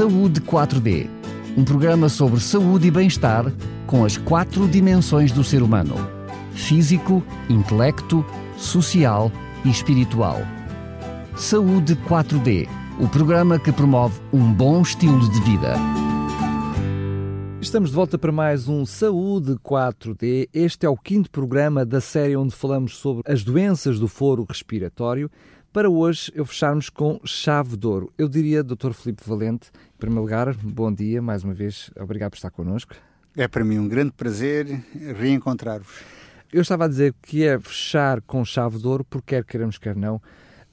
Saúde 4D, um programa sobre saúde e bem-estar com as quatro dimensões do ser humano: físico, intelecto, social e espiritual. Saúde 4D, o programa que promove um bom estilo de vida. Estamos de volta para mais um Saúde 4D. Este é o quinto programa da série onde falamos sobre as doenças do foro respiratório. Para hoje, eu fecharmos com chave de ouro. Eu diria, Dr. Filipe Valente, em primeiro lugar, bom dia, mais uma vez, obrigado por estar connosco. É para mim um grande prazer reencontrar-vos. Eu estava a dizer que é fechar com chave de ouro, porque quer queiramos, quer não,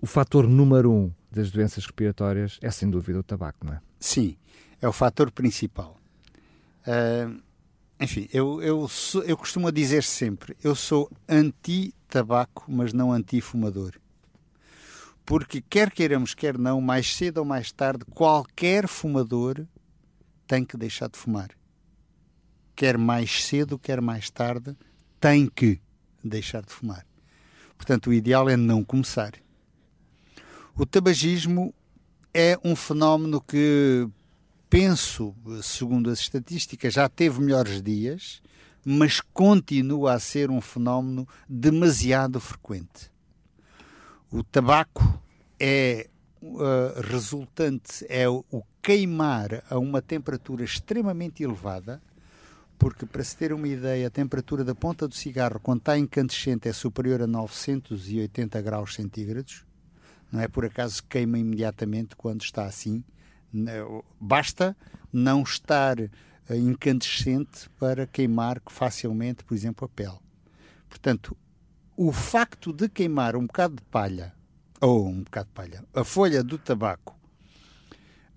o fator número um das doenças respiratórias é sem dúvida o tabaco, não é? Sim, é o fator principal. Uh, enfim, eu, eu, sou, eu costumo dizer sempre: eu sou anti-tabaco, mas não anti-fumador. Porque, quer queiramos, quer não, mais cedo ou mais tarde, qualquer fumador tem que deixar de fumar. Quer mais cedo, quer mais tarde, tem que deixar de fumar. Portanto, o ideal é não começar. O tabagismo é um fenómeno que, penso, segundo as estatísticas, já teve melhores dias, mas continua a ser um fenómeno demasiado frequente. O tabaco é uh, resultante, é o, queimar a uma temperatura extremamente elevada, porque para se ter uma ideia, a temperatura da ponta do cigarro, quando está incandescente, é superior a 980 graus centígrados. Não é por acaso que queima imediatamente quando está assim. Basta não estar uh, incandescente para queimar facilmente, por exemplo, a pele. Portanto, o facto de queimar um bocado de palha, ou um bocado de palha, a folha do tabaco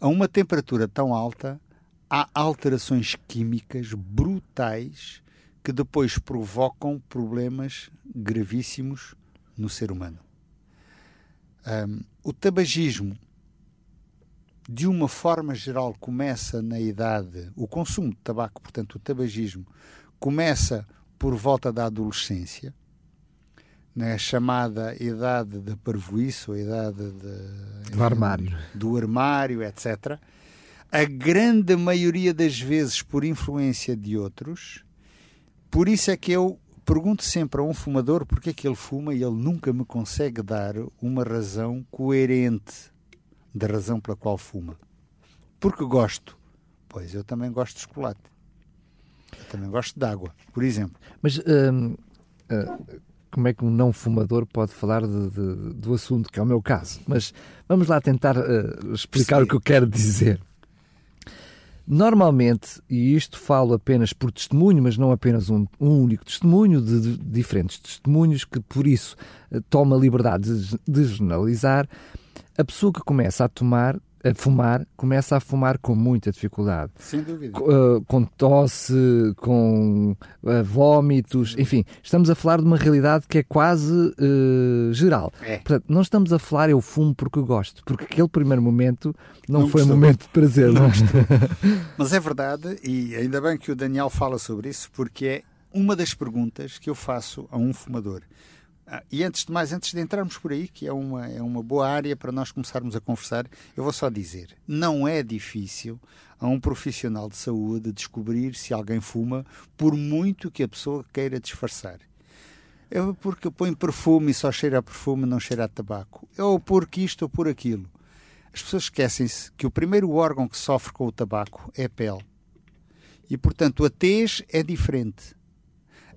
a uma temperatura tão alta, há alterações químicas brutais que depois provocam problemas gravíssimos no ser humano. Um, o tabagismo, de uma forma geral, começa na idade, o consumo de tabaco, portanto, o tabagismo, começa por volta da adolescência na chamada idade da parvoíce, ou idade de, do armário, do armário, etc. A grande maioria das vezes por influência de outros. Por isso é que eu pergunto sempre a um fumador porque é que ele fuma e ele nunca me consegue dar uma razão coerente da razão pela qual fuma. Porque gosto. Pois eu também gosto de chocolate. Eu também gosto de água, por exemplo. Mas hum, hum, como é que um não fumador pode falar de, de, do assunto, que é o meu caso. Mas vamos lá tentar uh, explicar Sim. o que eu quero dizer. Normalmente, e isto falo apenas por testemunho, mas não apenas um, um único testemunho, de, de, diferentes testemunhos, que por isso uh, toma a liberdade de, de generalizar, a pessoa que começa a tomar a fumar, começa a fumar com muita dificuldade. Sem dúvida. Uh, com tosse, com uh, vômitos, enfim, estamos a falar de uma realidade que é quase uh, geral. É. Portanto, não estamos a falar eu fumo porque gosto, porque aquele primeiro momento não, não foi um momento de prazer. Não, não é? Mas é verdade, e ainda bem que o Daniel fala sobre isso, porque é uma das perguntas que eu faço a um fumador. Ah, e antes de mais, antes de entrarmos por aí, que é uma, é uma boa área para nós começarmos a conversar, eu vou só dizer: não é difícil a um profissional de saúde descobrir se alguém fuma, por muito que a pessoa queira disfarçar. É porque põe perfume e só cheira a perfume, não cheira a tabaco. É ou porque isto ou por aquilo. As pessoas esquecem-se que o primeiro órgão que sofre com o tabaco é a pele. E, portanto, a tez é diferente.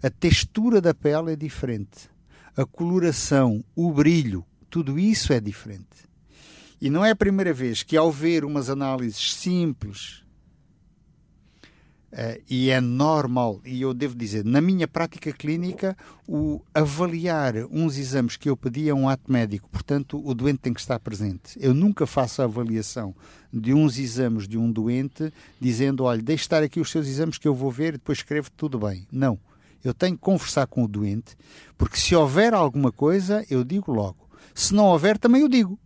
A textura da pele é diferente a coloração, o brilho, tudo isso é diferente. E não é a primeira vez que, ao ver umas análises simples, uh, e é normal, e eu devo dizer, na minha prática clínica, o avaliar uns exames que eu pedi a um ato médico, portanto, o doente tem que estar presente. Eu nunca faço a avaliação de uns exames de um doente dizendo: olha, deixe estar aqui os seus exames que eu vou ver e depois escrevo tudo bem. Não eu tenho que conversar com o doente, porque se houver alguma coisa, eu digo logo. Se não houver, também eu digo.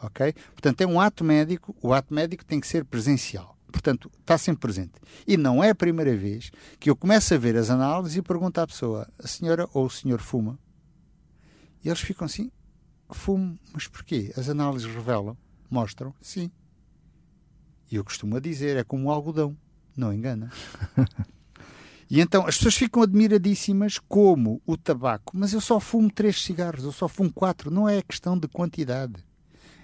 Ok? Portanto, é um ato médico, o ato médico tem que ser presencial. Portanto, está sempre presente. E não é a primeira vez que eu começo a ver as análises e pergunto à pessoa, a senhora ou o senhor fuma? E eles ficam assim, fumo, mas porquê? As análises revelam, mostram, sim. E eu costumo dizer, é como o algodão, não engana. E então as pessoas ficam admiradíssimas como o tabaco, mas eu só fumo três cigarros, eu só fumo quatro. Não é questão de quantidade,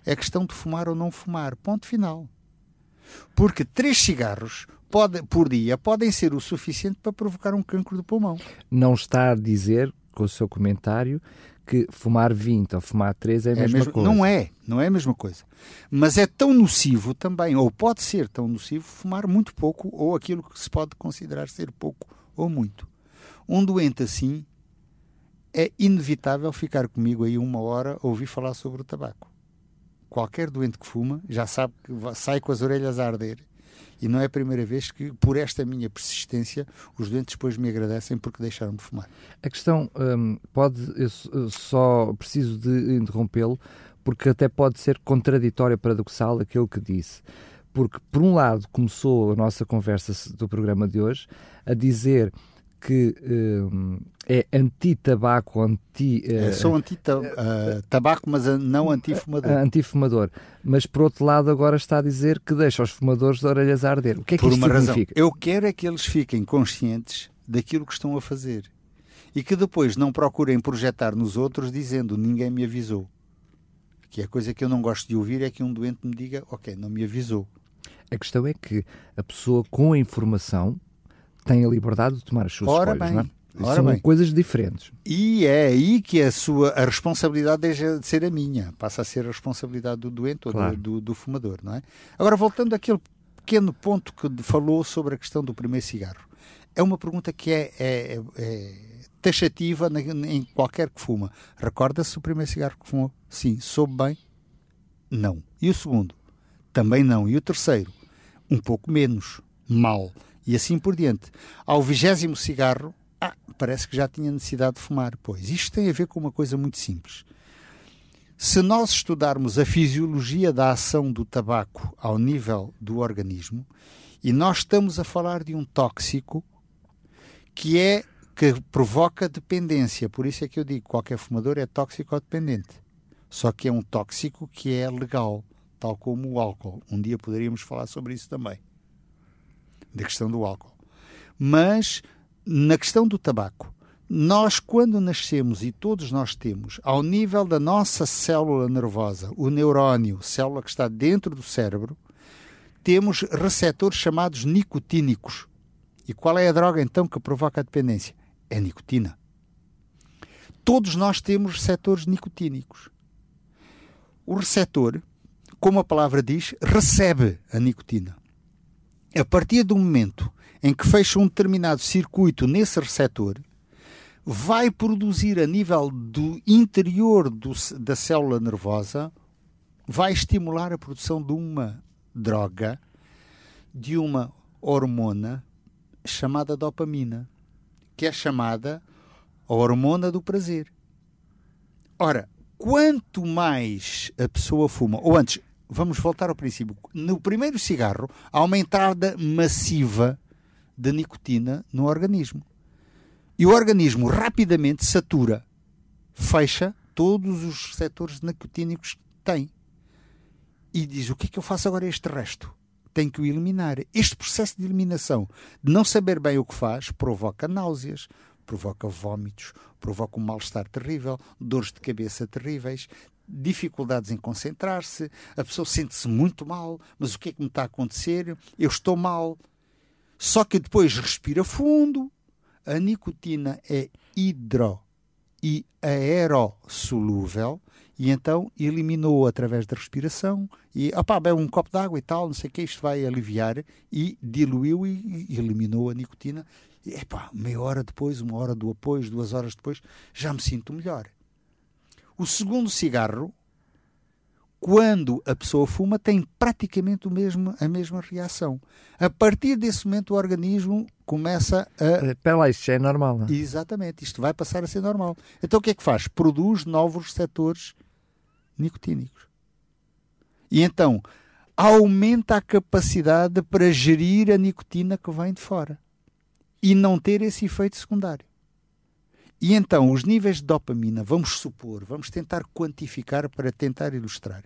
é questão de fumar ou não fumar. Ponto final. Porque três cigarros pode, por dia podem ser o suficiente para provocar um cancro do pulmão. Não está a dizer, com o seu comentário, que fumar 20 ou fumar 3 é a é mesma mesmo, coisa. Não é, não é a mesma coisa. Mas é tão nocivo também, ou pode ser tão nocivo, fumar muito pouco, ou aquilo que se pode considerar ser pouco ou muito. Um doente assim é inevitável ficar comigo aí uma hora a ouvir falar sobre o tabaco. Qualquer doente que fuma já sabe que sai com as orelhas a arder e não é a primeira vez que, por esta minha persistência, os doentes depois me agradecem porque deixaram de fumar. A questão um, pode, eu só preciso de interrompê-lo, porque até pode ser contraditório, paradoxal aquilo que disse. Porque, por um lado, começou a nossa conversa do programa de hoje a dizer que uh, é anti-tabaco, anti... Uh, sou anti-tabaco, mas não anti-fumador. Anti-fumador. Mas, por outro lado, agora está a dizer que deixa os fumadores de orelhas a arder. O que é que por isto significa? Razão. Eu quero é que eles fiquem conscientes daquilo que estão a fazer. E que depois não procurem projetar nos outros dizendo ninguém me avisou. Que é a coisa que eu não gosto de ouvir é que um doente me diga, ok, não me avisou. A questão é que a pessoa com a informação tem a liberdade de tomar as suas Ora escolhas, bem. é? Ora São bem. coisas diferentes. E é aí que a sua a responsabilidade deixa de ser a minha, passa a ser a responsabilidade do doente ou claro. do, do, do, fumador, não é? Agora, voltando àquele pequeno ponto que falou sobre a questão do primeiro cigarro, é uma pergunta que é, é, é taxativa em qualquer que fuma. Recorda-se o primeiro cigarro que fumou? Sim. Soube bem? Não. E o segundo? Também não. E o terceiro? Um pouco menos. Mal e assim por diante. Ao vigésimo cigarro, ah, parece que já tinha necessidade de fumar. Pois, isto tem a ver com uma coisa muito simples. Se nós estudarmos a fisiologia da ação do tabaco ao nível do organismo, e nós estamos a falar de um tóxico que é que provoca dependência. Por isso é que eu digo, qualquer fumador é tóxico ou dependente. Só que é um tóxico que é legal, tal como o álcool. Um dia poderíamos falar sobre isso também da questão do álcool. Mas na questão do tabaco, nós, quando nascemos, e todos nós temos, ao nível da nossa célula nervosa, o neurónio, célula que está dentro do cérebro, temos receptores chamados nicotínicos. E qual é a droga então que provoca a dependência? É a nicotina. Todos nós temos receptores nicotínicos. O receptor, como a palavra diz, recebe a nicotina a partir do momento em que fecha um determinado circuito nesse receptor, vai produzir a nível do interior do, da célula nervosa, vai estimular a produção de uma droga, de uma hormona chamada dopamina, que é chamada a hormona do prazer. Ora, quanto mais a pessoa fuma, ou antes, vamos voltar ao princípio. No primeiro cigarro, há uma entrada massiva de nicotina no organismo. E o organismo rapidamente satura, fecha todos os receptores nicotínicos que tem. E diz: o que é que eu faço agora este resto? Tenho que o eliminar. Este processo de eliminação, de não saber bem o que faz, provoca náuseas, provoca vômitos, provoca um mal-estar terrível, dores de cabeça terríveis, dificuldades em concentrar-se, a pessoa sente-se muito mal, mas o que é que me está a acontecer? Eu estou mal. Só que depois respira fundo. A nicotina é hidro e aerossolúvel e então eliminou através da respiração e opá, bebe um copo de água e tal, não sei o que, isto vai aliviar e diluiu e, eliminou a nicotina. E, epá, meia hora depois, uma hora do apoio, duas horas depois, já me sinto melhor. O segundo cigarro, quando a pessoa fuma, tem praticamente o mesmo, a mesma reação. A partir desse momento, o organismo começa a. Eh, espera lá, isto já é normal. Não? É? Exatamente, isto vai passar a ser normal. Então o que é que faz? Produz novos receptores nicotínicos. E então aumenta a capacidade para gerir a nicotina que vem de fora e não ter esse efeito secundário. E então, os níveis de dopamina, vamos supor, vamos tentar quantificar para tentar ilustrar.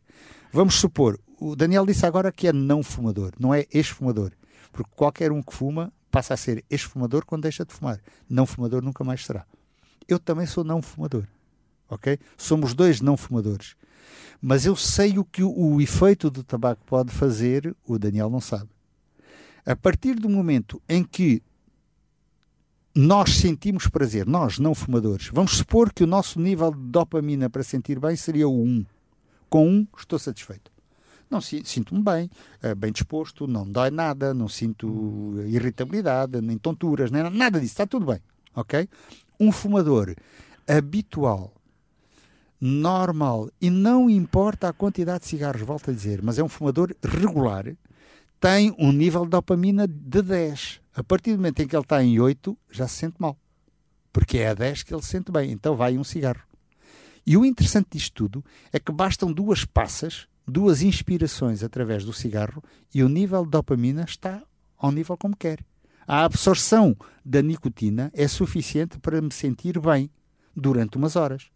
Vamos supor, o Daniel disse agora que é não fumador, não é ex-fumador. Porque qualquer um que fuma passa a ser ex-fumador quando deixa de fumar. Não fumador nunca mais será. Eu também sou não fumador. Ok? Somos dois não fumadores. Mas eu sei o que o, o efeito do tabaco pode fazer, o Daniel não sabe. A partir do momento em que nós sentimos prazer, nós não fumadores, vamos supor que o nosso nível de dopamina para sentir bem seria o 1. Com 1 estou satisfeito. Não sinto-me bem, eh, bem disposto, não dói nada, não sinto irritabilidade, nem tonturas, nem nada disso, está tudo bem, ok? Um fumador habitual, normal, e não importa a quantidade de cigarros, volto a dizer, mas é um fumador regular, tem um nível de dopamina de 10. A partir do momento em que ele está em 8, já se sente mal. Porque é a 10 que ele se sente bem. Então vai um cigarro. E o interessante disto tudo é que bastam duas passas, duas inspirações através do cigarro e o nível de dopamina está ao nível como quer. A absorção da nicotina é suficiente para me sentir bem durante umas horas.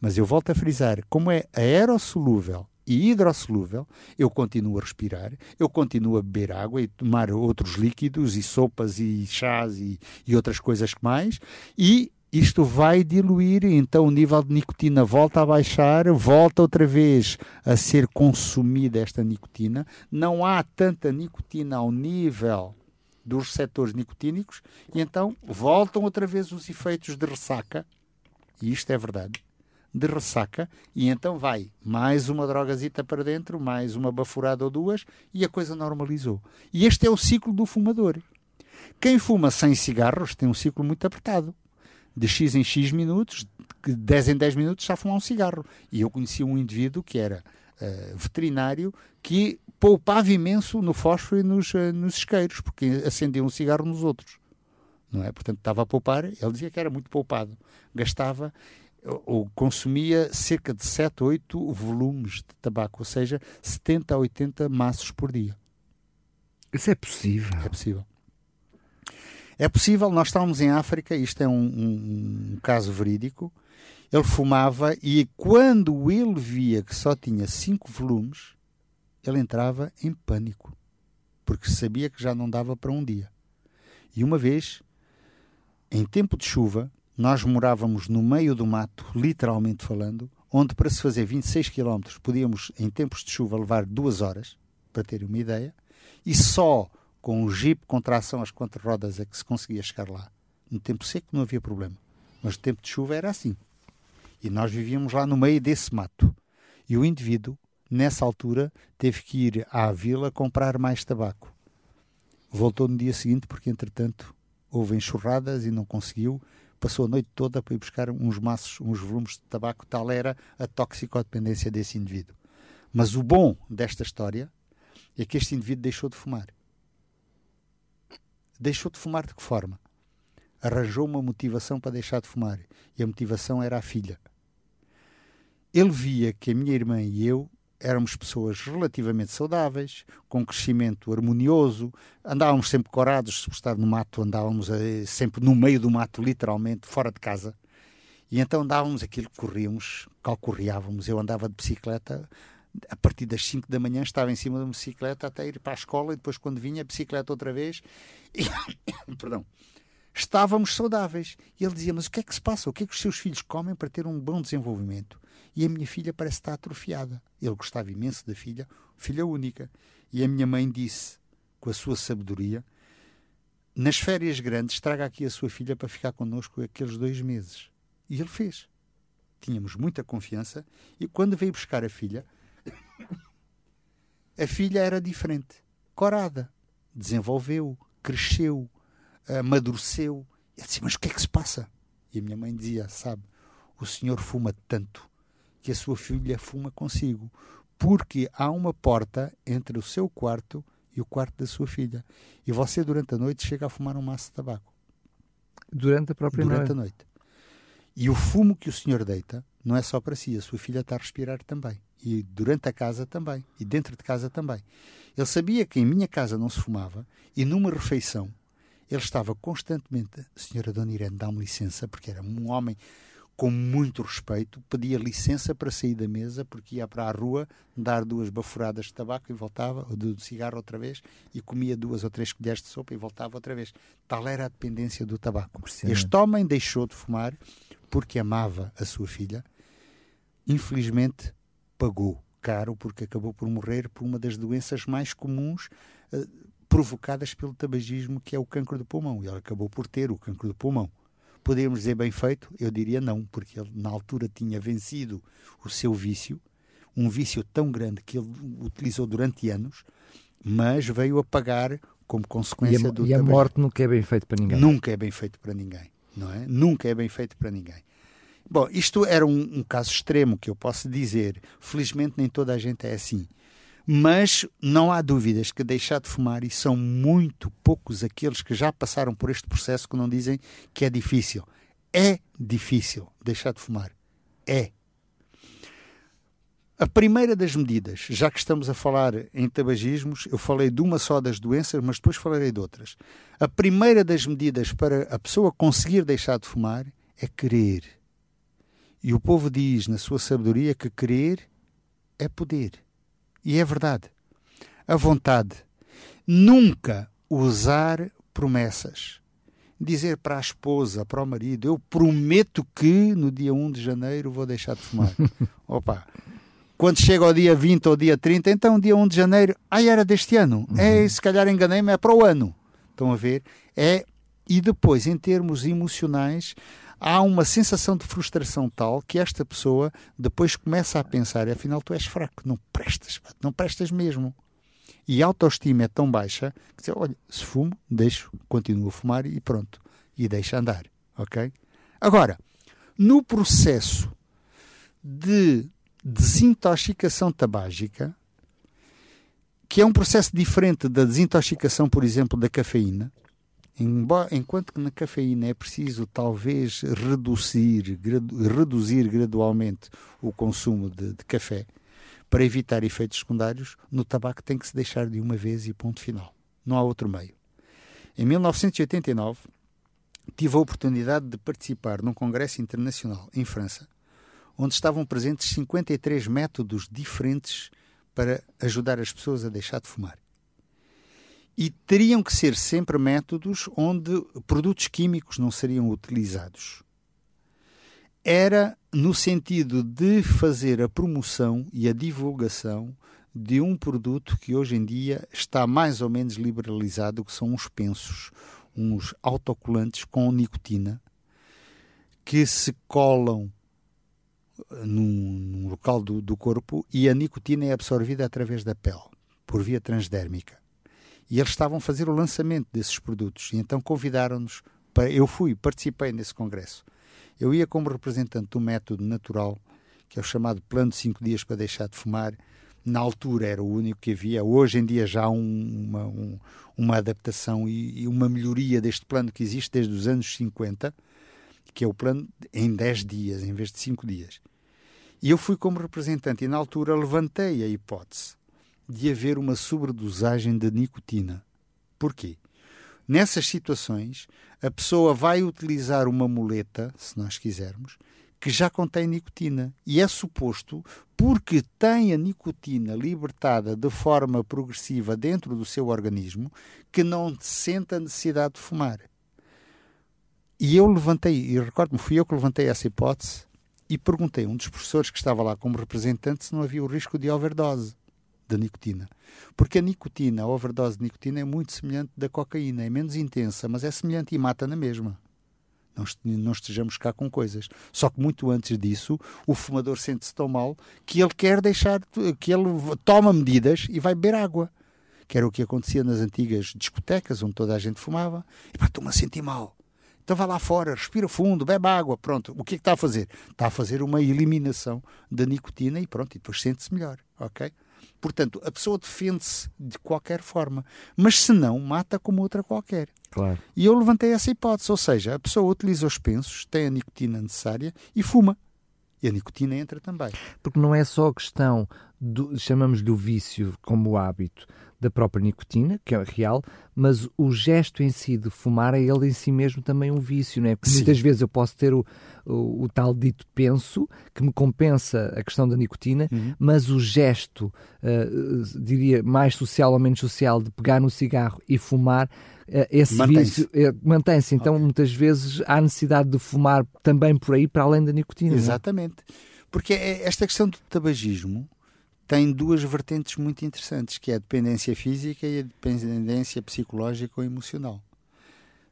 Mas eu volto a frisar, como é aerossolúvel e hidrossolúvel, eu continuo a respirar, eu continuo a beber água e tomar outros líquidos e sopas e chás e, e outras coisas mais, e isto vai diluir, então o nível de nicotina volta a baixar, volta outra vez a ser consumida esta nicotina, não há tanta nicotina ao nível dos receptores nicotínicos, e então voltam outra vez os efeitos de ressaca, e isto é verdade de ressaca e então vai mais uma drogazita para dentro, mais uma baforada ou duas e a coisa normalizou. E este é o ciclo do fumador. Quem fuma sem cigarros tem um ciclo muito apertado. De X em X minutos, de 10 em 10 minutos já fuma um cigarro. E eu conheci um indivíduo que era uh, veterinário que poupava imenso no fósforo e nos, uh, nos isqueiros, porque acendia um cigarro nos outros. Não é? Portanto, estava a poupar, ele dizia que era muito poupado. Gastava ou consumia cerca de 7 ou 8 volumes de tabaco, ou seja, 70 a 80 maços por dia. Isso é possível? É possível. É possível, nós estávamos em África, isto é um, um, um caso verídico. Ele fumava e quando ele via que só tinha 5 volumes, ele entrava em pânico, porque sabia que já não dava para um dia. E uma vez, em tempo de chuva, nós morávamos no meio do mato, literalmente falando, onde para se fazer 26 km podíamos, em tempos de chuva, levar duas horas, para ter uma ideia, e só com o jeep com tração às quatro rodas é que se conseguia chegar lá. No tempo seco não havia problema, mas no tempo de chuva era assim. E nós vivíamos lá no meio desse mato. E o indivíduo, nessa altura, teve que ir à vila comprar mais tabaco. Voltou no dia seguinte porque, entretanto, houve enxurradas e não conseguiu passou a noite toda para ir buscar uns maços, uns volumes de tabaco, tal era a toxicodependência desse indivíduo. Mas o bom desta história é que este indivíduo deixou de fumar. Deixou de fumar de que forma? Arranjou uma motivação para deixar de fumar. E a motivação era a filha. Ele via que a minha irmã e eu éramos pessoas relativamente saudáveis, com crescimento harmonioso, andávamos sempre corados, se estar no mato, andávamos eh, sempre no meio do mato, literalmente, fora de casa. E então andávamos aquilo que corríamos, calcorreávamos. Eu andava de bicicleta, a partir das 5 da manhã estava em cima de uma bicicleta até ir para a escola e depois quando vinha a bicicleta outra vez e, perdão, estávamos saudáveis. E ele dizia, mas o que é que se passa? O que é que os seus filhos comem para ter um bom desenvolvimento? E a minha filha parece estar atrofiada. Ele gostava imenso da filha, filha única. E a minha mãe disse, com a sua sabedoria, nas férias grandes, traga aqui a sua filha para ficar connosco aqueles dois meses. E ele fez. Tínhamos muita confiança e quando veio buscar a filha, a filha era diferente, corada, desenvolveu, cresceu, amadureceu. Eu disse, mas o que é que se passa? E a minha mãe dizia, sabe, o senhor fuma tanto que a sua filha fuma consigo, porque há uma porta entre o seu quarto e o quarto da sua filha. E você, durante a noite, chega a fumar um maço de tabaco. Durante a própria durante noite? a noite. E o fumo que o senhor deita não é só para si, a sua filha está a respirar também. E durante a casa também. E dentro de casa também. Ele sabia que em minha casa não se fumava e numa refeição Ele estava constantemente, senhora Dona Irene, dá-me licença, porque era um homem com muito respeito, pedia licença para sair da mesa, porque ia para a rua dar duas bafuradas de tabaco e voltava, ou de cigarro outra vez, e comia duas ou três colheres de sopa e voltava outra vez. Tal era a dependência do tabaco. Este homem deixou de fumar porque amava a sua filha. Infelizmente, pagou caro porque acabou por morrer por uma das doenças mais comuns uh, provocadas pelo tabagismo, que é o cancro do pulmão. E ele acabou por ter o cancro do pulmão. Podemos dizer bem feito? Eu diria não, porque ele na altura tinha vencido o seu vício, um vício tão grande que ele utilizou durante anos, mas veio a pagar como consequência e a, do E a morte nunca é bem feito para ninguém. Nunca é bem feito para ninguém, não é? Nunca é bem feito para ninguém. Bom, isto era um, um caso extremo que eu posso dizer. Felizmente nem toda a gente é assim. Mas não há dúvidas que deixar de fumar, e são muito poucos aqueles que já passaram por este processo que não dizem que é difícil. É difícil deixar de fumar. É. A primeira das medidas, já que estamos a falar em tabagismos, eu falei de uma só das doenças, mas depois falarei de outras. A primeira das medidas para a pessoa conseguir deixar de fumar é querer. E o povo diz, na sua sabedoria, que querer é poder. E é verdade. A vontade. Nunca usar promessas. Dizer para a esposa, para o marido, eu prometo que no dia 1 de janeiro vou deixar de fumar. Opa! Quando chega ao dia 20 ou dia 30, então dia 1 de janeiro, ai, era deste ano. Uhum. É, se calhar enganei-me, é para o ano. Estão a ver? É e depois, em termos emocionais, há uma sensação de frustração tal que esta pessoa depois começa a pensar: afinal, tu és fraco, não prestas, não prestas mesmo. E a autoestima é tão baixa que diz, olha, se fumo, deixo, continuo a fumar e pronto. E deixa andar, ok? Agora, no processo de desintoxicação tabágica, que é um processo diferente da desintoxicação, por exemplo, da cafeína, enquanto que na cafeína é preciso talvez reduzir, gradu, reduzir gradualmente o consumo de, de, café para evitar efeitos secundários, no tabaco tem que se deixar de uma vez e ponto final. Não há outro meio. Em 1989, tive a oportunidade de participar num congresso internacional em França, onde estavam presentes 53 métodos diferentes para ajudar as pessoas a deixar de fumar e teriam que ser sempre métodos onde produtos químicos não seriam utilizados. Era no sentido de fazer a promoção e a divulgação de um produto que hoje em dia está mais ou menos liberalizado, que são os pensos, uns autocolantes com nicotina, que se colam num, num local do, do corpo e a nicotina é absorvida através da pele, por via transdérmica. E eles estavam a fazer o lançamento desses produtos. E então convidaram-nos para. Eu fui, participei nesse congresso. Eu ia como representante do método natural, que é o chamado Plano de 5 Dias para Deixar de Fumar. Na altura era o único que havia. Hoje em dia já há um, uma, um, uma adaptação e, e, uma melhoria deste plano que existe desde os anos 50, que é o plano em 10 dias, em vez de 5 dias. E eu fui como representante e na altura levantei a hipótese de haver uma sobredosagem de nicotina. Porquê? Nessas situações, a pessoa vai utilizar uma muleta, se nós quisermos, que já contém nicotina. E é suposto, porque tem a nicotina libertada de forma progressiva dentro do seu organismo, que não sente a necessidade de fumar. E eu levantei, e recordo-me, fui eu que levantei essa hipótese e perguntei a um dos professores que estava lá como representante se não havia o risco de overdose da nicotina. Porque a nicotina, a overdose de nicotina é muito semelhante da cocaína, é menos intensa, mas é semelhante e mata na mesma. Não, estejamos cá com coisas. Só que muito antes disso, o fumador sente-se tão mal que ele quer deixar, que ele toma medidas e vai beber água. Que era o que acontecia nas antigas discotecas, onde toda a gente fumava. E pá, estou-me a sentir mal. Então vai lá fora, respira fundo, bebe água, pronto. O que é que está a fazer? Está a fazer uma eliminação da nicotina e pronto, e depois sente-se melhor, ok? Portanto, a pessoa defende-se de qualquer forma, mas se não, mata como outra qualquer. Claro. E eu levantei essa hipótese, ou seja, a pessoa utiliza os pensos, tem a nicotina necessária e fuma. E a nicotina entra também. Porque não é só a questão, do, chamamos-lhe o vício como hábito, da própria nicotina, que é real, mas o gesto em si de fumar é ele em si mesmo também um vício, não é? Porque Sim. muitas vezes eu posso ter o, o, o, tal dito penso, que me compensa a questão da nicotina, uhum. mas o gesto, uh, diria, mais social ou menos social, de pegar no cigarro e fumar, uh, esse mantém-se. vício uh, mantém-se. Então, okay. muitas vezes há necessidade de fumar também por aí, para além da nicotina. Exatamente. Porque é esta questão do tabagismo tem duas vertentes muito interessantes, que é a dependência física e a dependência psicológica ou emocional.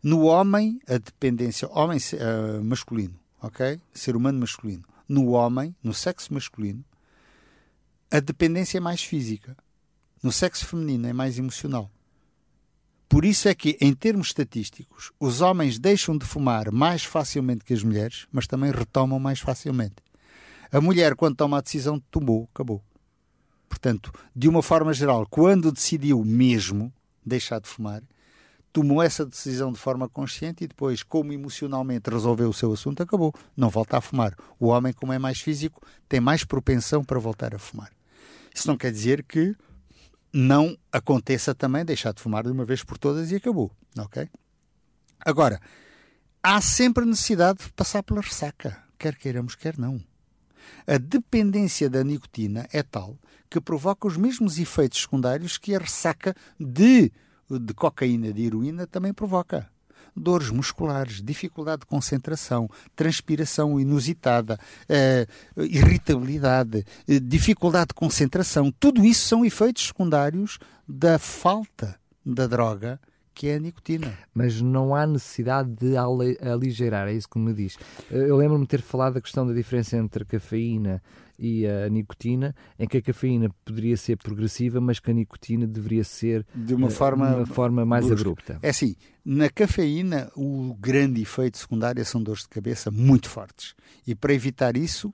No homem, a dependência homem uh, masculino, ok? Ser humano masculino. No homem, no sexo masculino, a dependência é mais física. No sexo feminino é mais emocional. Por isso é que, em termos estatísticos, os homens deixam de fumar mais facilmente que as mulheres, mas também retomam mais facilmente. A mulher, quando toma a decisão, tomou, acabou. Portanto, de uma forma geral, quando decidiu mesmo deixar de fumar, tomou essa decisão de forma consciente e depois, como emocionalmente resolveu o seu assunto, acabou. Não volta a fumar. O homem, como é mais físico, tem mais propensão para voltar a fumar. Isso não quer dizer que não aconteça também deixar de fumar de uma vez por todas e acabou, ok? Agora, há sempre necessidade de passar pela ressaca, quer queiramos, quer não. A dependência da nicotina é tal que provoca os mesmos efeitos secundários que a ressaca de, de cocaína, de heroína, também provoca. Dores musculares, dificuldade de concentração, transpiração inusitada, eh, irritabilidade, eh, dificuldade de concentração, tudo isso são efeitos secundários da falta da droga que é a nicotina. Mas não há necessidade de aligerar, é isso que me diz. Eu lembro-me ter falado da questão da diferença entre a cafeína e a nicotina, em que a cafeína poderia ser progressiva, mas que a nicotina deveria ser de uma forma, de uma forma mais brusca. abrupta. É assim, na cafeína o grande efeito secundário são dores de cabeça muito fortes. E para evitar isso,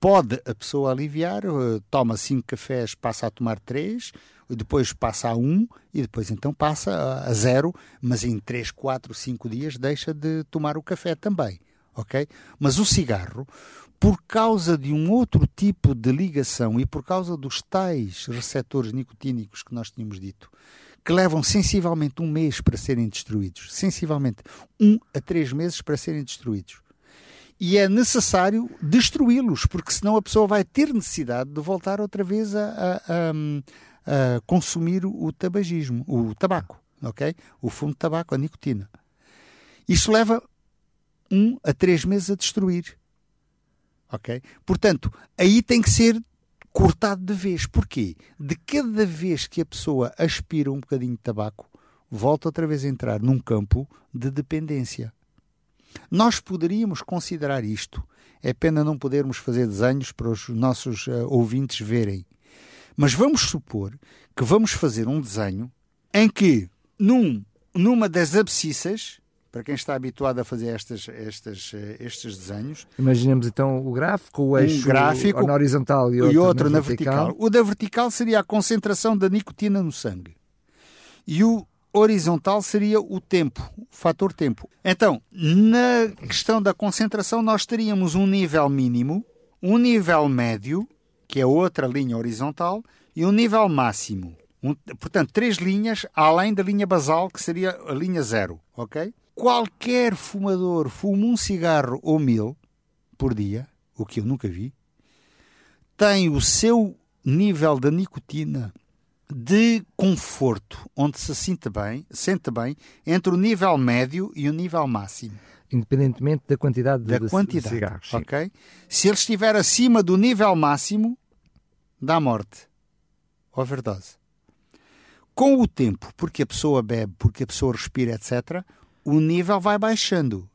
pode a pessoa aliviar, toma cinco cafés, passa a tomar três, depois passa a um e depois então passa a zero, mas em três, quatro, cinco dias deixa de tomar o café também, ok? Mas o cigarro, por causa de um outro tipo de ligação e por causa dos tais receptores nicotínicos que nós tínhamos dito, que levam sensivelmente um mês para serem destruídos, sensivelmente um a três meses para serem destruídos. E é necessário destruí-los, porque senão a pessoa vai ter necessidade de voltar outra vez a, a, a consumir o tabagismo, o tabaco, ok? O fumo de tabaco, a nicotina. Isto leva um a três meses a destruir, ok? Portanto, aí tem que ser cortado de vez. Porquê? De cada vez que a pessoa aspira um bocadinho de tabaco, volta outra vez a entrar num campo de dependência. Nós poderíamos considerar isto. É pena não podermos fazer desenhos para os nossos uh, ouvintes verem. Mas vamos supor que vamos fazer um desenho em que, num, numa das abscissas, para quem está habituado a fazer estas, estas, estes desenhos. Imaginemos então o gráfico, o eixo um gráfico, na horizontal e outro, e outro na, na vertical. vertical. O da vertical seria a concentração da nicotina no sangue. E o horizontal seria o tempo, o fator tempo. Então, na questão da concentração, nós teríamos um nível mínimo, um nível médio que é outra linha horizontal, e um nível máximo. Um, portanto, três linhas além da linha basal, que seria a linha zero, ok? Qualquer fumador fuma um cigarro ou mil por dia, o que eu nunca vi, tem o seu nível de nicotina de conforto, onde se sente bem, sente bem, entre o nível médio e o nível máximo independentemente da quantidade da de, quantidade, de cigarros. Sim. ok? Se ele estiver acima do nível máximo, dá morte, overdose. Com o tempo, porque a pessoa bebe, porque a pessoa respira, etc., o nível vai baixando.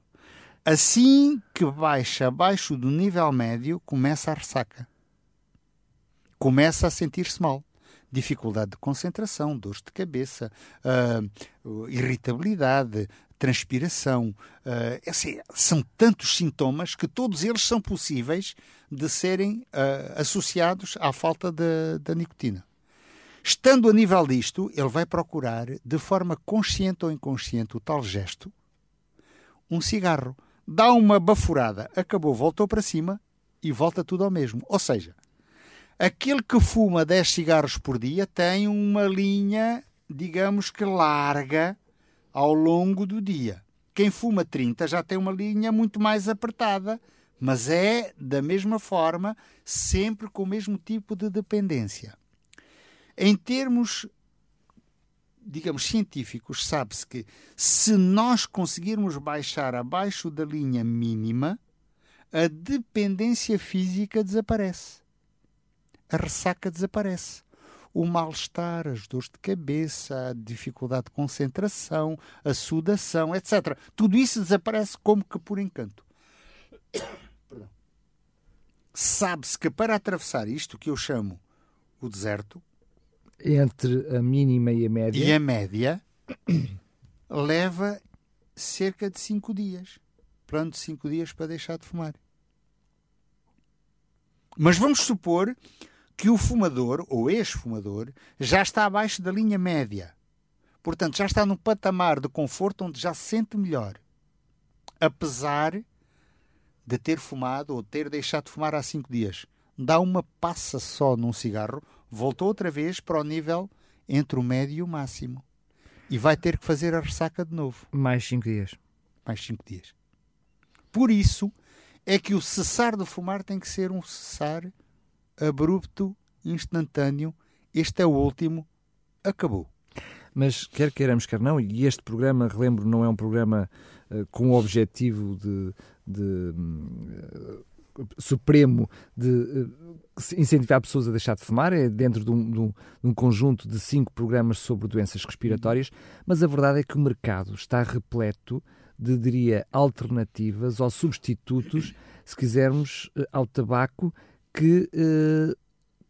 Assim que baixa abaixo do nível médio, começa a ressaca. Começa a sentir-se mal dificuldade de concentração, dores de cabeça, uh, irritabilidade, transpiração. Uh, assim, são tantos sintomas que todos eles são possíveis de serem uh, associados à falta da nicotina. Estando a nível disto, ele vai procurar, de forma consciente ou inconsciente, o tal gesto, um cigarro. Dá uma baforada, acabou, voltou para cima e volta tudo ao mesmo. Ou seja, Aquele que fuma 10 cigarros por dia tem uma linha, digamos que larga ao longo do dia. Quem fuma 30 já tem uma linha muito mais apertada, mas é da mesma forma, sempre com o mesmo tipo de dependência. Em termos, digamos, científicos, sabe-se que se nós conseguirmos baixar abaixo da linha mínima, a dependência física desaparece. A ressaca desaparece o mal-estar, as dores de cabeça, a dificuldade de concentração, a sudação, etc. Tudo isso desaparece como que por encanto. Sabe-se que para atravessar isto que eu chamo o deserto, entre a mínima e a média, e a média leva cerca de 5 dias. Plano de 5 dias para deixar de fumar. Mas vamos supor que o fumador, ou ex-fumador, já está abaixo da linha média. Portanto, já está num patamar de conforto onde já se sente melhor. Apesar de ter fumado ou ter deixado de fumar há cinco dias. Dá uma passa só num cigarro, voltou outra vez para o nível entre o médio e o máximo. E vai ter que fazer a ressaca de novo. Mais cinco dias. Mais cinco dias. Por isso é que o cessar de fumar tem que ser um cessar abrupto, instantâneo. Este é o último, acabou. Mas quer queiramos, quer não, e este programa, relembro, não é um programa uh, com o objetivo de, de uh, supremo de uh, incentivar pessoas a deixar de fumar, é dentro de um, de, um, de um, conjunto de cinco programas sobre doenças respiratórias, mas a verdade é que o mercado está repleto de, diria, alternativas ou substitutos, se quisermos, ao tabaco que uh,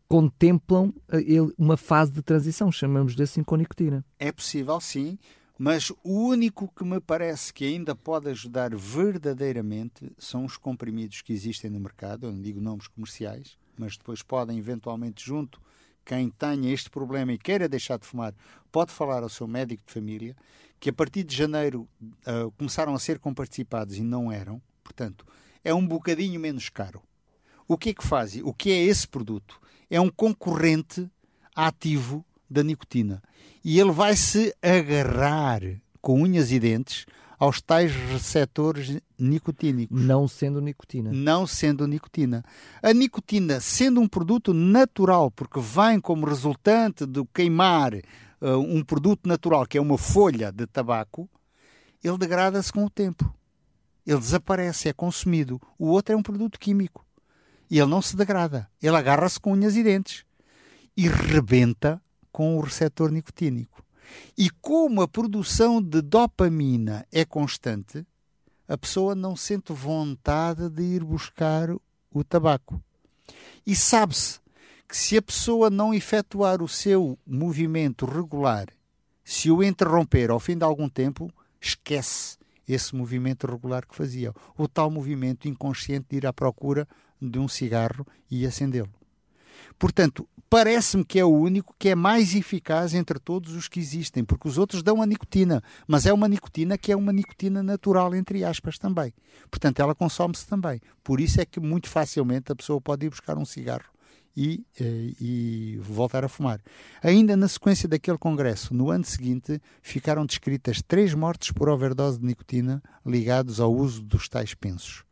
contemplam uh, uma fase de transição, chamamos-lhe assim com nicotina. É possível, sim, mas o único que me parece que ainda pode ajudar verdadeiramente são os comprimidos que existem no mercado, eu não digo nomes comerciais, mas depois podem eventualmente junto quem tenha este problema e queira deixar de fumar, pode falar ao seu médico de família, que a partir de janeiro uh, começaram a ser comparticipados e não eram, portanto, é um bocadinho menos caro. O que é que faz? O que é esse produto? É um concorrente ativo da nicotina. E ele vai se agarrar com unhas e dentes aos tais receptores nicotínicos. Não sendo nicotina. Não sendo nicotina. A nicotina, sendo um produto natural, porque vem como resultante do queimar uh, um produto natural, que é uma folha de tabaco, ele degrada-se com o tempo. Ele desaparece, é consumido. O outro é um produto químico. E ele não se degrada. Ele agarra-se com unhas e dentes e rebenta com o receptor nicotínico. E como a produção de dopamina é constante, a pessoa não sente vontade de ir buscar o tabaco. E sabe-se que se a pessoa não efetuar o seu movimento regular, se o interromper ao fim de algum tempo, esquece esse movimento regular que fazia. O tal movimento inconsciente de ir à procura de um cigarro e acendê-lo. Portanto, parece-me que é o único que é mais eficaz entre todos os que existem, porque os outros dão a nicotina, mas é uma nicotina que é uma nicotina natural, entre aspas, também. Portanto, ela consome-se também. Por isso é que muito facilmente a pessoa pode ir buscar um cigarro e, eh, e, voltar a fumar. Ainda na sequência daquele congresso, no ano seguinte, ficaram descritas três mortes por overdose de nicotina ligados ao uso dos tais pensos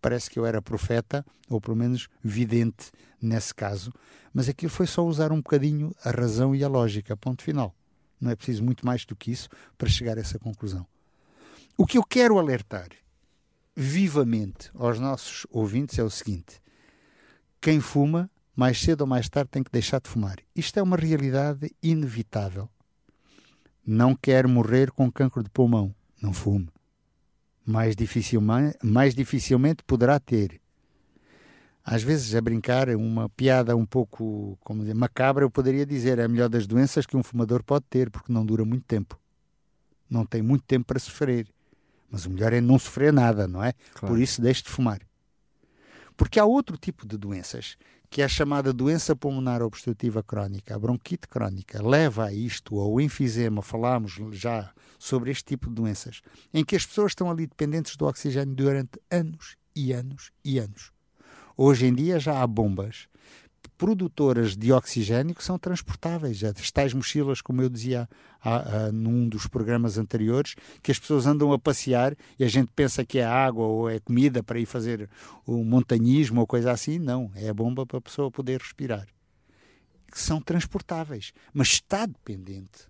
parece que eu era profeta, ou pelo menos vidente nesse caso, mas aquilo foi só usar um bocadinho a razão e a lógica, ponto final. Não é preciso muito mais do que isso para chegar a essa conclusão. O que eu quero alertar vivamente aos nossos ouvintes é o seguinte: quem fuma, mais cedo ou mais tarde, tem que deixar de fumar. Isto é uma realidade inevitável. Não quer morrer com cancro de pulmão, não fume mais dificilmente, mais dificilmente poderá ter. Às vezes, a brincar, uma piada um pouco como dizer, macabra, eu poderia dizer é a melhor das doenças que um fumador pode ter, porque não dura muito tempo. Não tem muito tempo para sofrer. Mas o melhor é não sofrer nada, não é? Claro. Por isso, deixe de fumar. Porque há outro tipo de doenças, que é a chamada doença pulmonar obstrutiva crónica, a bronquite crónica, leva a isto, ou o enfisema, falámos já sobre este tipo de doenças, em que as pessoas estão ali dependentes do oxigênio durante anos e anos e anos. Hoje em dia já há bombas produtoras de oxigênio que são transportáveis. As tais mochilas, como eu dizia num dos programas anteriores, que as pessoas andam a passear e a gente pensa que é água ou é comida para ir fazer o montanhismo ou coisa assim. Não, é a bomba para a pessoa poder respirar. Que são transportáveis, mas está dependente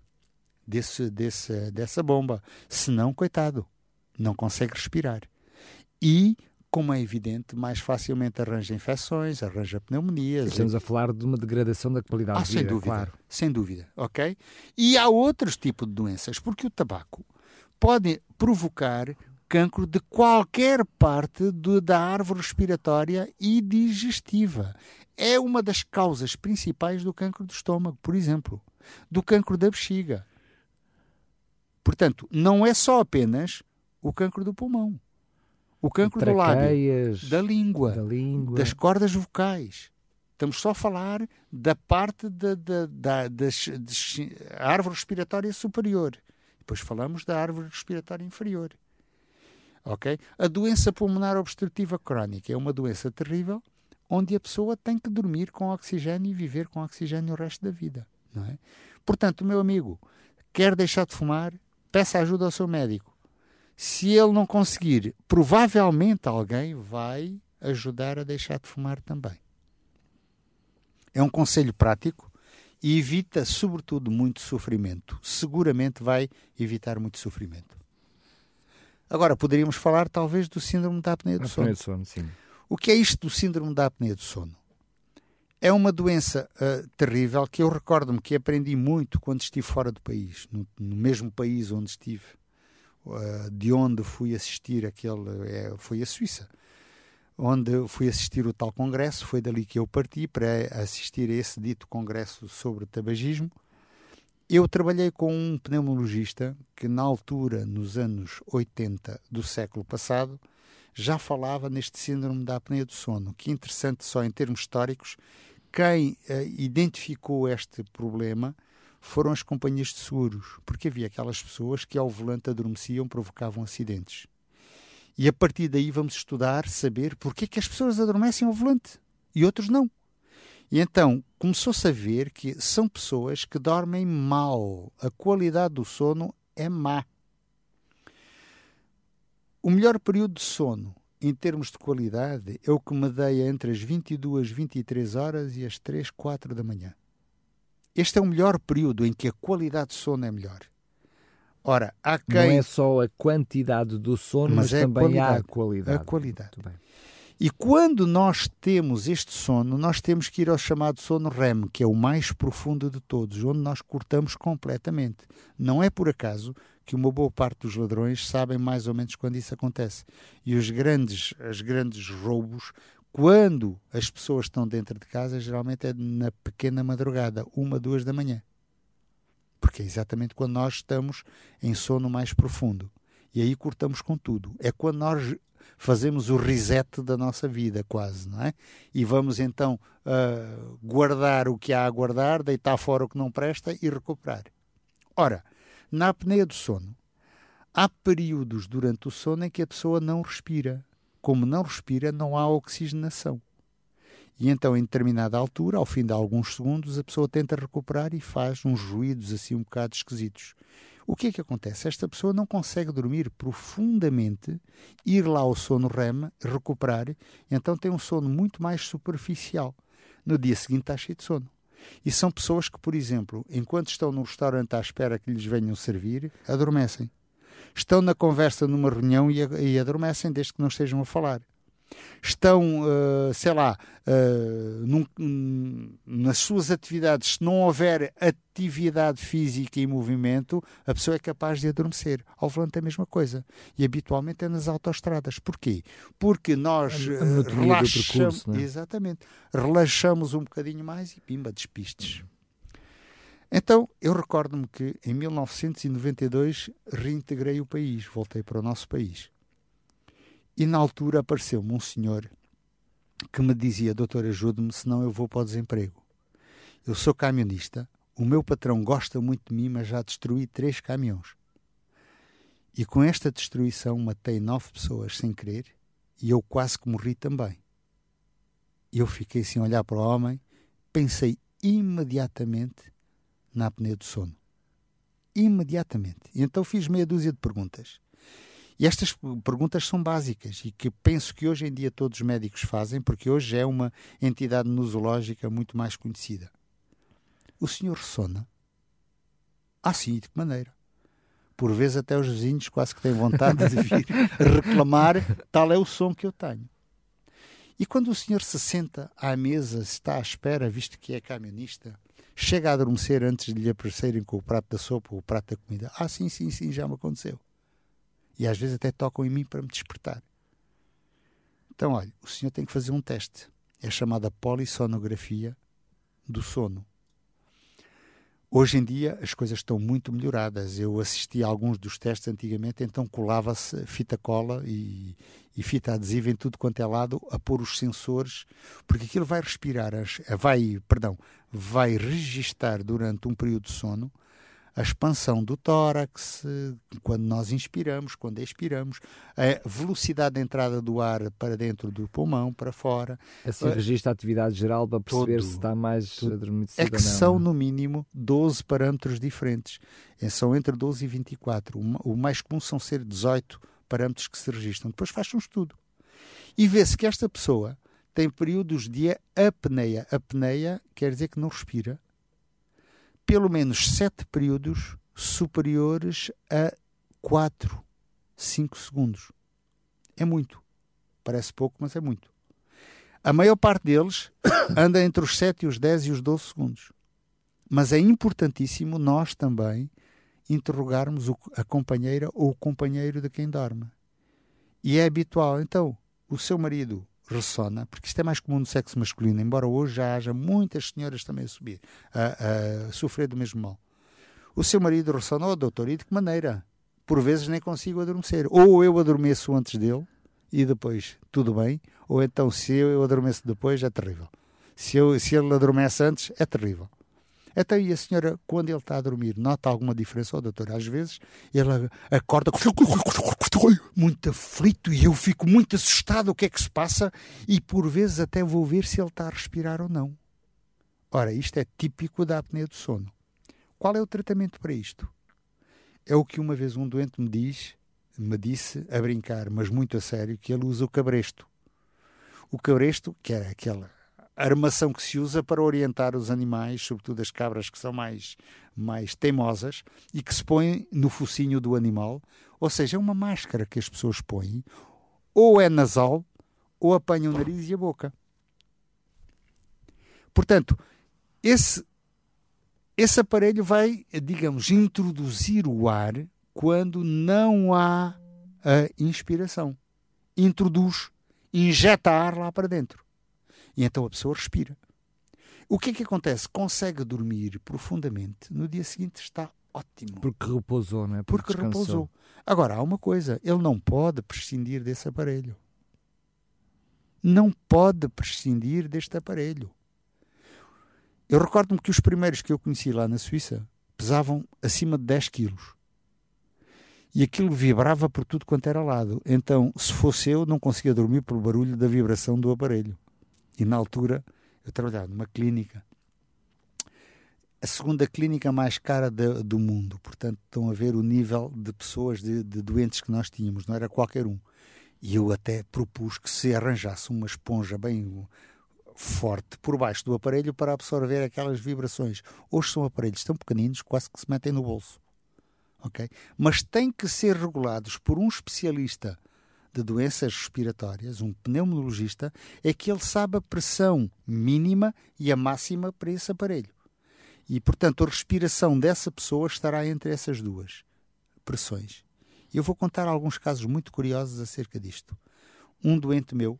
desse, desse, dessa bomba. Senão, coitado, não consegue respirar. E como é evidente, mais facilmente arranja infecções, arranja pneumonias. Estamos a falar de uma degradação da qualidade ah, de vida, sem dúvida, claro. Sem dúvida, ok? E há outros tipos de doenças, porque o tabaco pode provocar cancro de qualquer parte do, da árvore respiratória e digestiva. É uma das causas principais do cancro do estômago, por exemplo, do cancro da bexiga. Portanto, não é só apenas o cancro do pulmão o cancro do lábio, da língua, da língua, das cordas vocais. Estamos só a falar da parte da, da, da, da árvore respiratória superior. Depois falamos da árvore respiratória inferior. Ok? A doença pulmonar obstrutiva crónica é uma doença terrível onde a pessoa tem que dormir com oxigênio e viver com oxigênio o resto da vida. Não é? Portanto, meu amigo, quer deixar de fumar, peça ajuda ao seu médico. Se ele não conseguir, provavelmente alguém vai ajudar a deixar de fumar também. É um conselho prático e evita, sobretudo, muito sofrimento. Seguramente vai evitar muito sofrimento. Agora, poderíamos falar talvez do síndrome da apneia do sono. sono o que é isto do síndrome da apneia do sono? É uma doença uh, terrível que eu recordo-me que aprendi muito quando estive fora do país, no, no mesmo país onde estive uh, de onde fui assistir aquele, é, foi a Suíça, onde fui assistir o tal congresso, foi dali que eu parti para assistir a esse dito congresso sobre tabagismo. Eu trabalhei com um pneumologista que, na altura, nos anos 80 do século passado, já falava neste síndrome da apneia do sono. Que interessante, só em termos históricos, quem uh, identificou este problema foram as companhias de seguros, porque havia aquelas pessoas que ao volante adormeciam, provocavam acidentes. E a partir daí vamos estudar, saber porque é que as pessoas adormecem ao volante e outros não. E então começou-se a ver que são pessoas que dormem mal, a qualidade do sono é má. O melhor período de sono, em termos de qualidade, é o que medeia entre as 22, 23 horas e as 3, 4 da manhã. Este é o melhor período em que a qualidade de sono é melhor. Ora, há quem... Não é só a quantidade do sono, mas, mas é também a qualidade. há a qualidade. A qualidade. E quando nós temos este sono, nós temos que ir ao chamado sono REM, que é o mais profundo de todos, onde nós cortamos completamente. Não é por acaso que uma boa parte dos ladrões sabem mais ou menos quando isso acontece. E os grandes, os grandes roubos quando as pessoas estão dentro de casa, geralmente é na pequena madrugada, uma, duas da manhã. Porque é exatamente quando nós estamos em sono mais profundo. E aí cortamos com tudo. É quando nós fazemos o reset da nossa vida, quase, não é? E vamos então uh, guardar o que há a guardar, deitar fora o que não presta e recuperar. Ora, na apneia do sono, há períodos durante o sono em que a pessoa não respira como não respira, não há oxigenação. E então, em determinada altura, ao fim de alguns segundos, a pessoa tenta recuperar e faz uns ruídos assim um bocado esquisitos. O que é que acontece? Esta pessoa não consegue dormir profundamente, ir lá ao sono REM, recuperar, então tem um sono muito mais superficial. No dia seguinte está cheio de sono. E são pessoas que, por exemplo, enquanto estão no restaurante à espera que lhes venham servir, adormecem estão na conversa numa reunião e, e adormecem desde que não estejam a falar. Estão, uh, sei lá, uh, num, nas suas atividades, se não houver atividade física e movimento, a pessoa é capaz de adormecer. Ao volante é a mesma coisa. E habitualmente é nas autoestradas. Porquê? Porque nós uh, relaxamos, percurso, é? exatamente, relaxamos um bocadinho mais e pimba, despistes. Então, eu recordo-me que em 1992 reintegrei o país, voltei para o nosso país. E na altura apareceu-me um senhor que me dizia: Doutor, ajude-me, senão eu vou para o desemprego. Eu sou camionista, o meu patrão gosta muito de mim, mas já destruí três caminhões. E com esta destruição matei nove pessoas sem querer e eu quase que morri também. Eu fiquei a olhar para o homem pensei imediatamente na apneia do sono. Imediatamente. E então fiz meia dúzia de perguntas. E estas perguntas são básicas e que penso que hoje em dia todos os médicos fazem, porque hoje é uma entidade nosológica muito mais conhecida. O senhor ressona? Ah, sim, de que maneira? Por vezes até os vizinhos quase que têm vontade de vir reclamar, tal é o som que eu tenho. E quando o senhor se senta à mesa, está à espera, visto que é camionista, chega a adormecer antes de lhe aparecerem com o prato da sopa ou o prato da comida. Ah, sim, sim, sim, já me aconteceu. E às vezes até tocam em mim para me despertar. Então, olha, o senhor tem que fazer um teste. É chamada polissonografia do sono. Hoje em dia as coisas estão muito melhoradas. Eu assisti a alguns dos testes antigamente, então colava-se fita cola e, e, fita adesiva em tudo quanto é lado a pôr os sensores, porque aquilo vai respirar, vai, perdão, vai registar durante um período de sono a expansão do tórax, quando nós inspiramos, quando expiramos, a velocidade de entrada do ar para dentro do pulmão, para fora. Assim uh, registra a atividade geral para perceber tudo, se está mais adormecido É que são, no mínimo, 12 parâmetros diferentes. É, são entre 12 e 24. O, o mais comum são ser 18 parâmetros que se registram. Depois faz um estudo. E vê-se que esta pessoa tem períodos de apneia. Apneia quer dizer que não respira pelo menos sete períodos superiores a 4, 5 segundos. É muito. Parece pouco, mas é muito. A maior parte deles anda entre os 7 os 10 e os 12 segundos. Mas é importantíssimo nós também interrogarmos a companheira ou o companheiro de quem dorme. E é habitual. Então, o seu marido ressona, porque isto é mais comum no sexo masculino, embora hoje já haja muitas senhoras também a subir, a, a sofrer do mesmo mal. O seu marido ressona, oh doutor, e de que maneira? Por vezes nem consigo adormecer. Ou eu adormeço antes dele e depois tudo bem, ou então se eu adormeço depois é terrível. Se, eu, se ele adormece antes, é terrível. Então, e a senhora, quando ele está a dormir, nota alguma diferença? Oh, doutor, às vezes ele acorda muito aflito e eu fico muito assustado. O que é que se passa? E por vezes até vou ver se ele está a respirar ou não. Ora, isto é típico da apneia do sono. Qual é o tratamento para isto? É o que uma vez um doente me diz, me disse a brincar, mas muito a sério, que ele usa o cabresto. O cabresto, que é aquela armação que se usa para orientar os animais, sobretudo as cabras que são mais, mais teimosas, e que se põe no focinho do animal. Ou seja, é uma máscara que as pessoas põem, ou é nasal, ou apanha o nariz e a boca. Portanto, esse, esse aparelho vai, digamos, introduzir o ar quando não há a inspiração. Introduz, injeta ar lá para dentro. E então a pessoa respira. O que é que acontece? Consegue dormir profundamente, no dia seguinte está ótimo. Porque repousou, não é? Porque, Porque repousou. Agora, há uma coisa: ele não pode prescindir desse aparelho. Não pode prescindir deste aparelho. Eu recordo-me que os primeiros que eu conheci lá na Suíça pesavam acima de 10 quilos. E aquilo vibrava por tudo quanto era lado. Então, se fosse eu, não conseguia dormir pelo barulho da vibração do aparelho. E na altura eu trabalhava numa clínica, a segunda clínica mais cara de, do mundo. Portanto, estão a ver o nível de pessoas, de, de doentes que nós tínhamos, não era qualquer um. E eu até propus que se arranjasse uma esponja bem forte por baixo do aparelho para absorver aquelas vibrações. Hoje são aparelhos tão pequeninos, quase que se metem no bolso. ok? Mas têm que ser regulados por um especialista de doenças respiratórias, um pneumologista, é que ele sabe a pressão mínima e a máxima para esse aparelho. E, portanto, a respiração dessa pessoa estará entre essas duas pressões. Eu vou contar alguns casos muito curiosos acerca disto. Um doente meu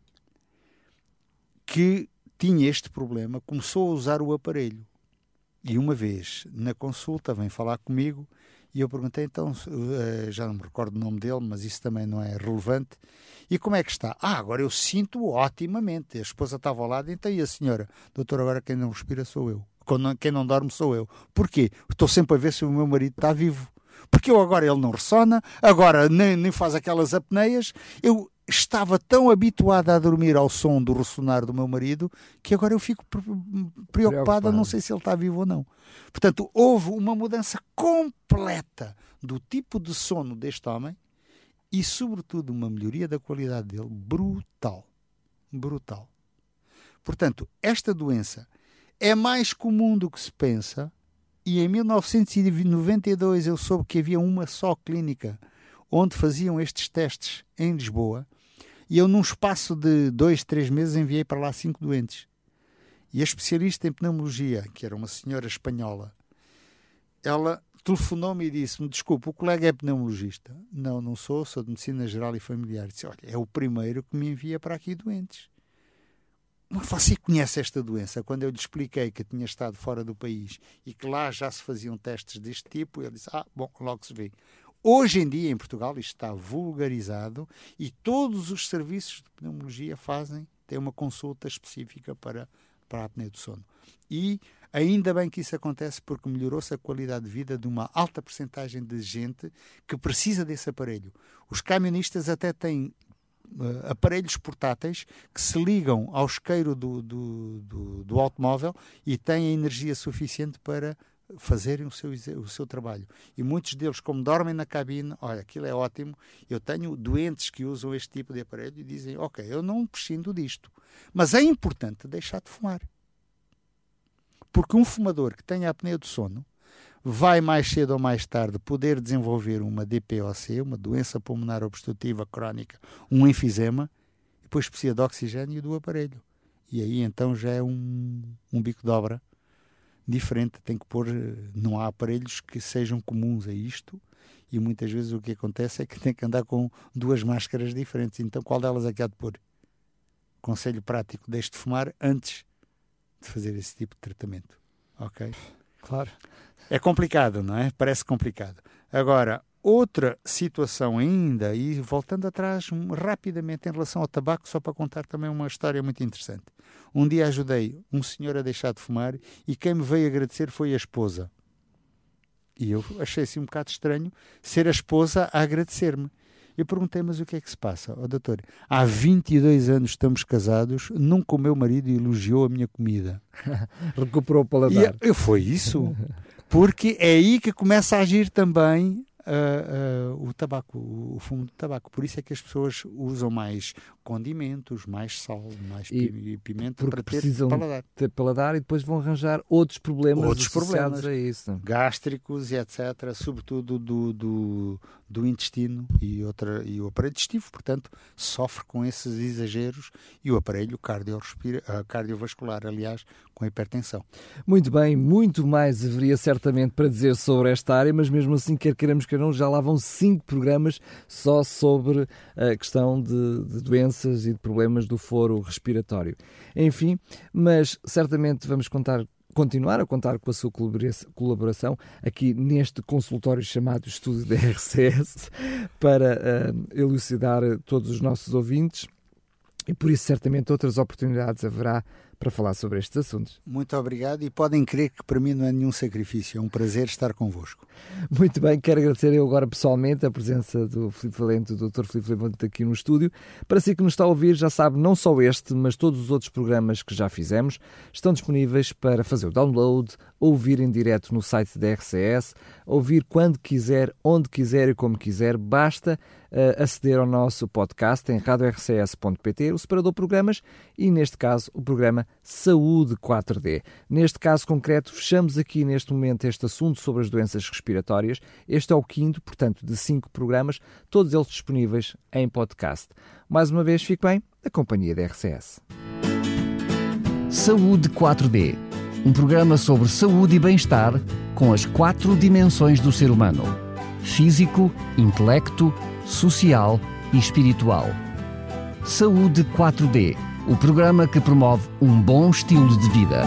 que tinha este problema começou a usar o aparelho. E uma vez na consulta vem falar comigo e eu perguntei, então, eh, já não me recordo o nome dele, mas isso também não é relevante. E como é que está? Ah, agora eu sinto otimamente. A esposa estava ao lado, então e a senhora? Doutor, agora quem não respira sou eu. Quem não dorme sou eu. Porquê? Estou sempre a ver se o meu marido está vivo. Porque eu agora ele não ressona, agora nem, nem faz aquelas apneias. Eu, estava tão habituada a dormir ao som do ressonar do meu marido que agora eu fico preocupada, não sei se ele está vivo ou não. Portanto, houve uma mudança completa do tipo de sono deste homem e, sobretudo, uma melhoria da qualidade dele brutal. Brutal. Portanto, esta doença é mais comum do que se pensa e em 1992 eu soube que havia uma só clínica onde faziam estes testes em Lisboa e eu, num espaço de dois, três meses, enviei para lá cinco doentes. E a especialista em pneumologia, que era uma senhora espanhola, ela telefonou-me e disse-me: Desculpe, o colega é pneumologista. Não, não sou, sou de medicina geral e familiar. Disse: Olha, é o primeiro que me envia para aqui doentes. Mas você conhece esta doença? Quando eu lhe expliquei que tinha estado fora do país e que lá já se faziam testes deste tipo, ele disse: Ah, bom, logo se vê. Hoje em dia, em Portugal, isto está vulgarizado e todos os serviços de pneumologia fazem, têm uma consulta específica para, para a apneia do sono. E ainda bem que isso acontece porque melhorou-se a qualidade de vida de uma alta percentagem de gente que precisa desse aparelho. Os camionistas até têm Uh, aparelhos portáteis que se ligam ao isqueiro do, do, do, do, automóvel e têm energia suficiente para fazerem o seu, o seu trabalho. E muitos deles, como dormem na cabine, olha, aquilo é ótimo. Eu tenho doentes que usam este tipo de aparelho e dizem: Ok, eu não prescindo disto. Mas é importante deixar de fumar. Porque um fumador que tenha apneia do sono vai mais cedo ou mais tarde poder desenvolver uma DPOC, uma doença pulmonar obstrutiva crónica, um enfisema, e depois precisa de oxigênio do aparelho. E aí então já é um, um bico de obra diferente. Tem que pôr. Não há aparelhos que sejam comuns a isto e muitas vezes o que acontece é que tem que andar com duas máscaras diferentes. Então qual delas é que há de pôr? Conselho prático: deixe de fumar antes de fazer esse tipo de tratamento. Ok? Claro. É complicado, não é? Parece complicado. Agora, outra situação ainda, e voltando atrás rapidamente em relação ao tabaco, só para contar também uma história muito interessante. Um dia ajudei um senhor a deixar de fumar e quem me veio agradecer foi a esposa. E eu achei assim um bocado estranho ser a esposa a agradecer-me. Eu perguntei, mas o que é que se passa? Oh, doutor, há 22 anos estamos casados, nunca o meu marido elogiou a minha comida. Recuperou o paladar. E, foi isso. Porque é aí que começa a agir também uh, uh, o tabaco, o, fumo de tabaco. Por isso é que as pessoas usam mais condimentos, mais sal, mais e, pimenta para ter paladar. ter paladar e depois vão arranjar outros problemas outros problemas a isso. Gástricos e etc. Sobretudo do, do, do intestino e, outra, e o aparelho digestivo, portanto, sofre com esses exageros e o aparelho uh, cardiovascular, aliás, com hipertensão. Muito bem, muito mais haveria certamente para dizer sobre esta área, mas mesmo assim, quer queremos que não, já lá vão cinco programas só sobre a questão de, de doenças e de problemas do foro respiratório. Enfim, mas certamente vamos contar continuar a contar com a sua colaboração aqui neste consultório chamado Estudo da RCS para uh, elucidar todos os nossos ouvintes e por isso certamente outras oportunidades haverá para falar sobre estes assuntos. Muito obrigado e podem crer que para mim não é nenhum sacrifício, é um prazer estar convosco. Muito bem, quero agradecer eu agora pessoalmente a presença do Filipe Valente, do Dr. Filipe Valente aqui no estúdio. Para si que nos está a ouvir, já sabe, não só este, mas todos os outros programas que já fizemos estão disponíveis para fazer o download, ouvir em direto no site da RCS, ouvir quando quiser, onde quiser e como quiser, basta aceder ao nosso podcast em radiorcs.pt, o separador programas e, neste caso, o programa Saúde 4D. Neste caso concreto, fechamos aqui neste momento este assunto sobre as doenças respiratórias. Este é o quinto, portanto, de cinco programas, todos eles disponíveis em podcast. Mais uma vez, fique bem, a companhia da RCS. Saúde 4D um programa sobre saúde e bem-estar com as quatro dimensões do ser humano: físico, intelecto, social e espiritual. Saúde 4D o programa que promove um bom estilo de vida.